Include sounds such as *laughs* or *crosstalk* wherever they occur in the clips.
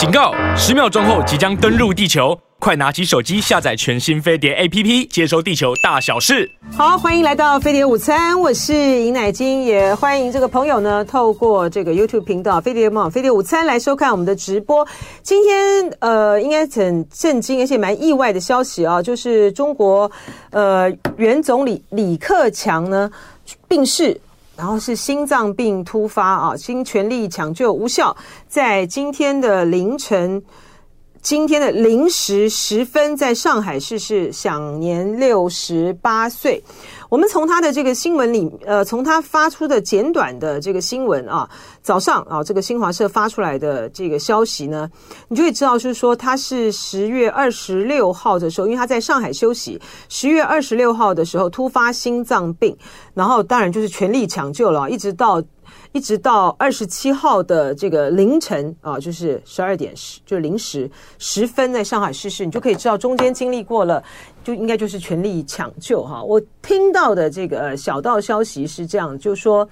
警告！十秒钟后即将登陆地球，快拿起手机下载全新飞碟 APP，接收地球大小事。好，欢迎来到飞碟午餐，我是尹乃菁，也欢迎这个朋友呢，透过这个 YouTube 频道飞碟网飞碟午餐来收看我们的直播。今天呃，应该很震惊而且蛮意外的消息啊，就是中国呃原总理李克强呢病逝。然后是心脏病突发啊，经全力抢救无效，在今天的凌晨，今天的零时十分，在上海逝世，享年六十八岁。我们从他的这个新闻里，呃，从他发出的简短的这个新闻啊，早上啊，这个新华社发出来的这个消息呢，你就会知道，就是说他是十月二十六号的时候，因为他在上海休息，十月二十六号的时候突发心脏病，然后当然就是全力抢救了，一直到。一直到二十七号的这个凌晨啊，就是十二点十，就是零时十分，在上海逝世，你就可以知道中间经历过了，就应该就是全力抢救哈。我听到的这个小道消息是这样，就是说，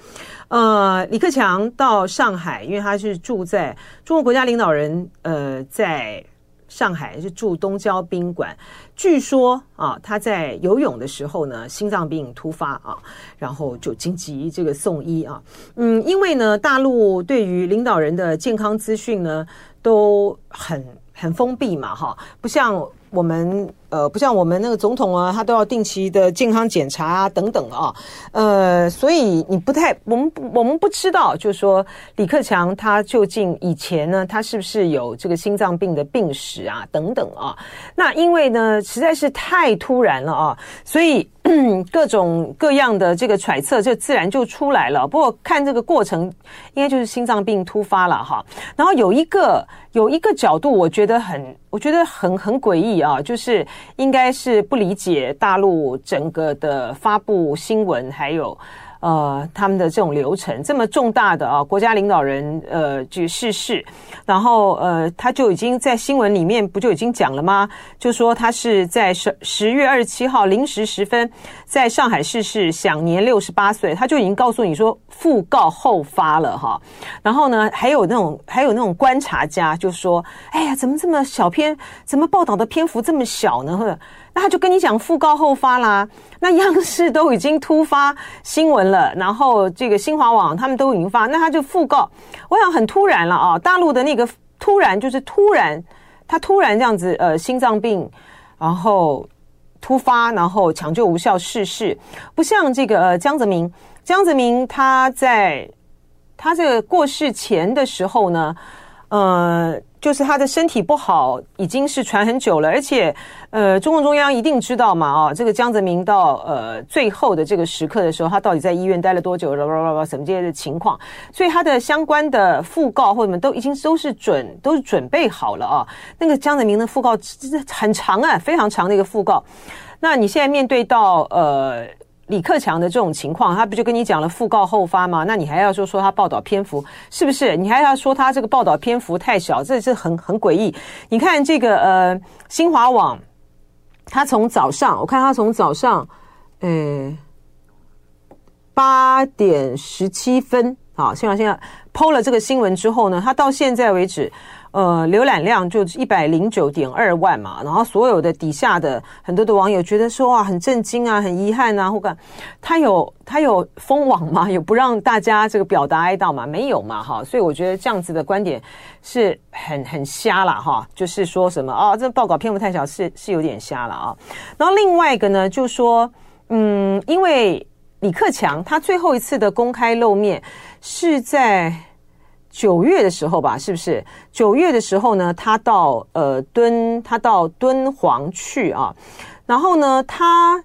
呃，李克强到上海，因为他是住在中国国家领导人，呃，在。上海是住东郊宾馆，据说啊，他在游泳的时候呢，心脏病突发啊，然后就紧急这个送医啊。嗯，因为呢，大陆对于领导人的健康资讯呢都很很封闭嘛，哈，不像我们。呃，不像我们那个总统啊，他都要定期的健康检查啊，等等啊，呃，所以你不太，我们我们不知道，就是说李克强他究竟以前呢，他是不是有这个心脏病的病史啊，等等啊。那因为呢，实在是太突然了啊，所以 *clears throat* 各种各样的这个揣测就自然就出来了。不过看这个过程，应该就是心脏病突发了哈。然后有一个有一个角度，我觉得很，我觉得很很诡异啊，就是。应该是不理解大陆整个的发布新闻，还有。呃，他们的这种流程这么重大的啊，国家领导人呃去逝世，然后呃他就已经在新闻里面不就已经讲了吗？就说他是在十十月二十七号零时十分在上海逝世，享年六十八岁，他就已经告诉你说訃告后发了哈。然后呢，还有那种还有那种观察家就说，哎呀，怎么这么小篇，怎么报道的篇幅这么小呢？或者。他就跟你讲訃告后发啦，那央视都已经突发新闻了，然后这个新华网他们都已经发，那他就訃告，我想很突然了啊！大陆的那个突然就是突然，他突然这样子呃心脏病，然后突发，然后抢救无效逝世，不像这个呃江泽民，江泽民他在他这个过世前的时候呢，呃。就是他的身体不好，已经是传很久了，而且，呃，中共中央一定知道嘛，啊，这个江泽民到呃最后的这个时刻的时候，他到底在医院待了多久，什么这些的情况，所以他的相关的讣告或者什么都已经都是准都是准备好了啊。那个江泽民的讣告很长啊，非常长的一个讣告。那你现在面对到呃。李克强的这种情况，他不就跟你讲了訃告后发吗？那你还要说说他报道篇幅是不是？你还要说他这个报道篇幅太小，这是很很诡异。你看这个呃新华网，他从早上我看他从早上呃八点十七分啊，新华现在 PO 了这个新闻之后呢，他到现在为止。呃，浏览量就一百零九点二万嘛，然后所有的底下的很多的网友觉得说哇，很震惊啊，很遗憾啊，或者他有他有封网吗？有不让大家这个表达哀悼吗？没有嘛，哈，所以我觉得这样子的观点是很很瞎了哈，就是说什么啊，这报告篇幅太小，是是有点瞎了啊。然后另外一个呢，就说嗯，因为李克强他最后一次的公开露面是在。九月的时候吧，是不是？九月的时候呢，他到呃敦，他到敦煌去啊。然后呢，他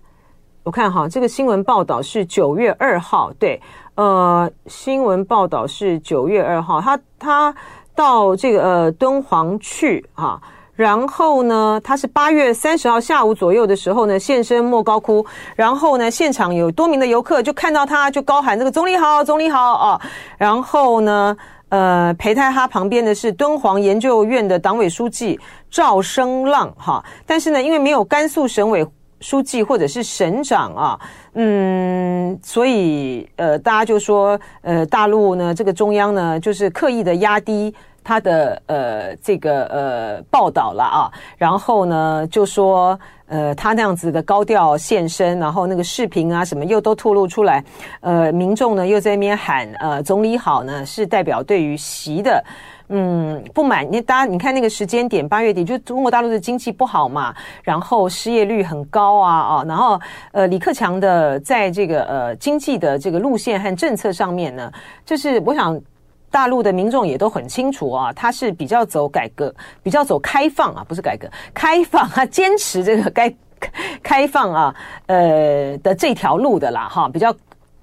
我看哈，这个新闻报道是九月二号，对，呃，新闻报道是九月二号，他他到这个呃敦煌去啊。然后呢，他是八月三十号下午左右的时候呢，现身莫高窟。然后呢，现场有多名的游客就看到他，就高喊这个“总理好，总理好”啊。然后呢。呃，陪在他旁边的是敦煌研究院的党委书记赵生浪哈，但是呢，因为没有甘肃省委书记或者是省长啊，嗯，所以呃，大家就说呃，大陆呢，这个中央呢，就是刻意的压低他的呃这个呃报道了啊，然后呢就说呃他那样子的高调现身，然后那个视频啊什么又都透露出来，呃民众呢又在那边喊呃总理好呢，是代表对于习的嗯不满。你大家你看那个时间点八月底，就中国大陆的经济不好嘛，然后失业率很高啊啊，然后呃李克强的在这个呃经济的这个路线和政策上面呢，就是我想。大陆的民众也都很清楚啊，他是比较走改革，比较走开放啊，不是改革，开放啊，坚持这个该开放啊，呃的这条路的啦，哈，比较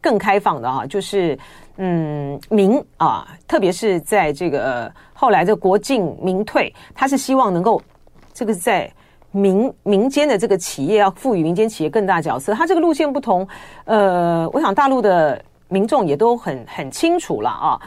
更开放的哈，就是嗯民啊，特别是在这个、后来这个国进民退，他是希望能够这个在民民间的这个企业要赋予民间企业更大角色，他这个路线不同，呃，我想大陆的民众也都很很清楚了啊。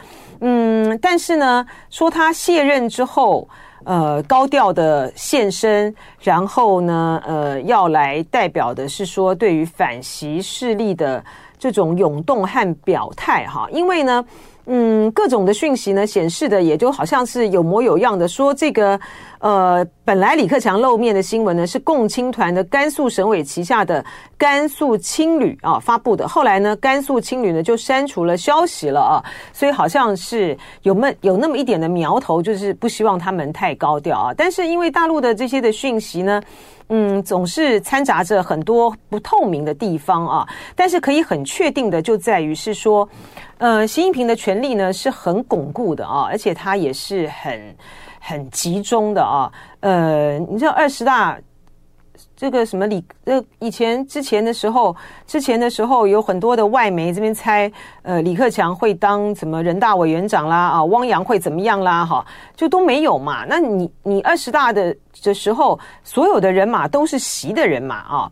嗯，但是呢，说他卸任之后，呃，高调的现身，然后呢，呃，要来代表的是说对于反袭势力的这种涌动和表态哈，因为呢。嗯，各种的讯息呢，显示的也就好像是有模有样的说这个，呃，本来李克强露面的新闻呢是共青团的甘肃省委旗下的甘肃青旅啊发布的，后来呢甘肃青旅呢就删除了消息了啊，所以好像是有那有那么一点的苗头，就是不希望他们太高调啊，但是因为大陆的这些的讯息呢。嗯，总是掺杂着很多不透明的地方啊。但是可以很确定的就在于是说，呃，习近平的权力呢是很巩固的啊，而且他也是很很集中的啊。呃，你知道二十大。这个什么李呃，以前之前的时候，之前的时候有很多的外媒这边猜，呃，李克强会当什么人大委员长啦，啊，汪洋会怎么样啦，哈，就都没有嘛。那你你二十大的的时候，所有的人马都是习的人马啊，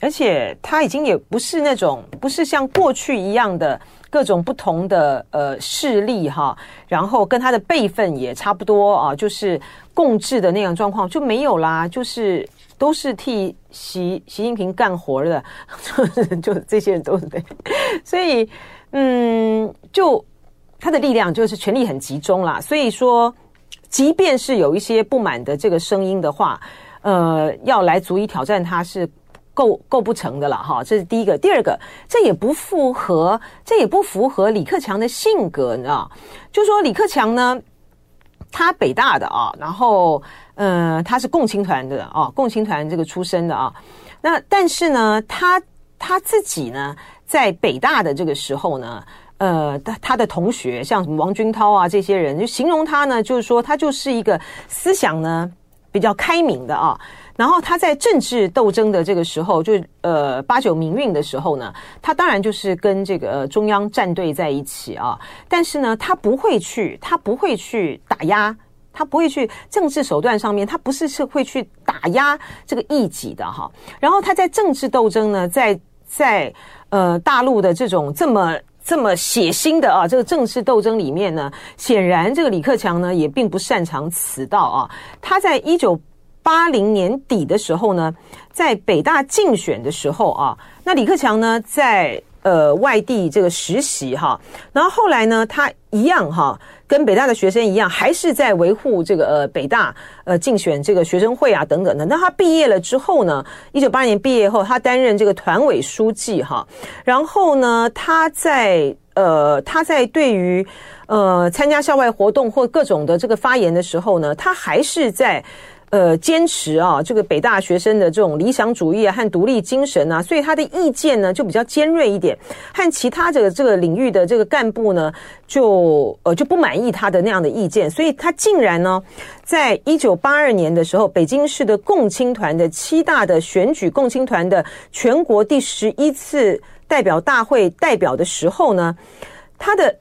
而且他已经也不是那种不是像过去一样的各种不同的呃势力哈，然后跟他的辈分也差不多啊，就是共治的那样状况就没有啦，就是。都是替习习近平干活的，*laughs* 就这些人都是对，*laughs* 所以嗯，就他的力量就是权力很集中啦。所以说，即便是有一些不满的这个声音的话，呃，要来足以挑战他是构构不成的了哈。这是第一个，第二个，这也不符合，这也不符合李克强的性格，你知道？就说李克强呢，他北大的啊，然后。呃，他是共青团的哦，共青团这个出身的啊。那但是呢，他他自己呢，在北大的这个时候呢，呃，他他的同学像什么王军涛啊这些人，就形容他呢，就是说他就是一个思想呢比较开明的啊。然后他在政治斗争的这个时候，就呃八九民运的时候呢，他当然就是跟这个中央站队在一起啊。但是呢，他不会去，他不会去打压。他不会去政治手段上面，他不是是会去打压这个异己的哈。然后他在政治斗争呢，在在呃大陆的这种这么这么血腥的啊这个政治斗争里面呢，显然这个李克强呢也并不擅长此道啊。他在一九八零年底的时候呢，在北大竞选的时候啊，那李克强呢在呃外地这个实习哈，然后后来呢他一样哈。跟北大的学生一样，还是在维护这个呃北大呃竞选这个学生会啊等等的。那他毕业了之后呢，一九八二年毕业后，他担任这个团委书记哈。然后呢，他在呃他在对于呃参加校外活动或各种的这个发言的时候呢，他还是在。呃，坚持啊，这个北大学生的这种理想主义啊和独立精神啊，所以他的意见呢就比较尖锐一点，和其他这个这个领域的这个干部呢就呃就不满意他的那样的意见，所以他竟然呢，在一九八二年的时候，北京市的共青团的七大的选举共青团的全国第十一次代表大会代表的时候呢，他的。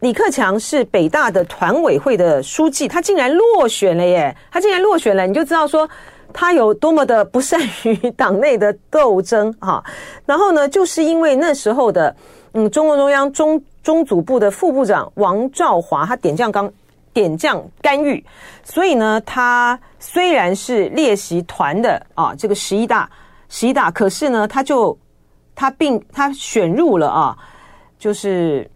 李克强是北大的团委会的书记，他竟然落选了耶！他竟然落选了，你就知道说他有多么的不善于党内的斗争哈。然后呢，就是因为那时候的嗯，中共中央中中组部的副部长王兆华他点将刚点将干预，所以呢，他虽然是列席团的啊，这个十一大十一大，可是呢，他就他并他选入了啊，就是。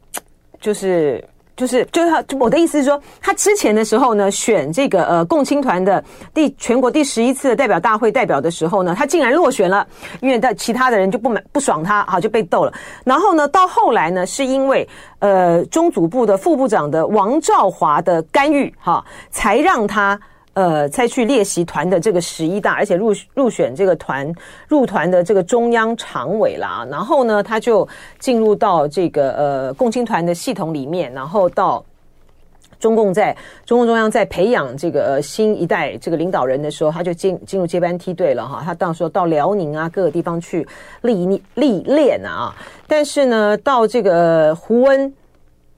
就是就是就是他我的意思是说，他之前的时候呢，选这个呃共青团的第全国第十一次的代表大会代表的时候呢，他竟然落选了，因为他其他的人就不满不爽他，好就被斗了。然后呢，到后来呢，是因为呃中组部的副部长的王兆华的干预，哈，才让他。呃，才去列席团的这个十一大，而且入入选这个团入团的这个中央常委啦。然后呢，他就进入到这个呃共青团的系统里面，然后到中共在中共中央在培养这个新一代这个领导人的时候，他就进进入接班梯队了哈。他到时候到辽宁啊各个地方去历历练啊。但是呢，到这个胡温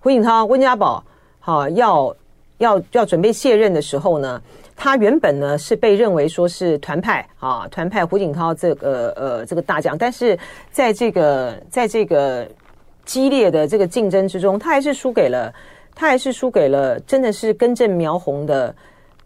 胡锦涛温家宝好要要要准备卸任的时候呢。他原本呢是被认为说是团派啊，团派胡锦涛这个呃这个大将，但是在这个在这个激烈的这个竞争之中，他还是输给了他还是输给了真的是根正苗红的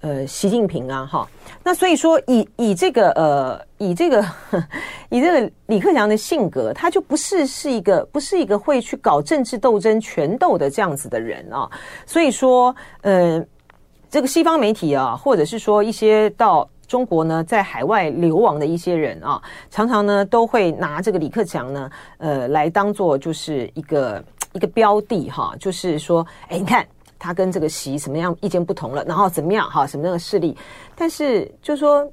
呃习近平啊哈。那所以说以以这个呃以这个 *laughs* 以这个李克强的性格，他就不是是一个不是一个会去搞政治斗争权斗的这样子的人啊。所以说呃。这个西方媒体啊，或者是说一些到中国呢，在海外流亡的一些人啊，常常呢都会拿这个李克强呢，呃，来当做就是一个一个标的哈，就是说，哎，你看他跟这个习什么样意见不同了，然后怎么样哈，什么样的势力，但是就是说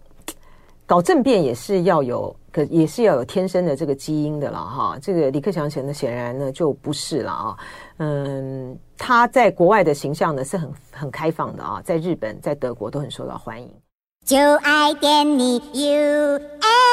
搞政变也是要有，可也是要有天生的这个基因的了哈。这个李克强显得显然呢就不是了啊。嗯，他在国外的形象呢是很很开放的啊，在日本、在德国都很受到欢迎。就爱点你 UFO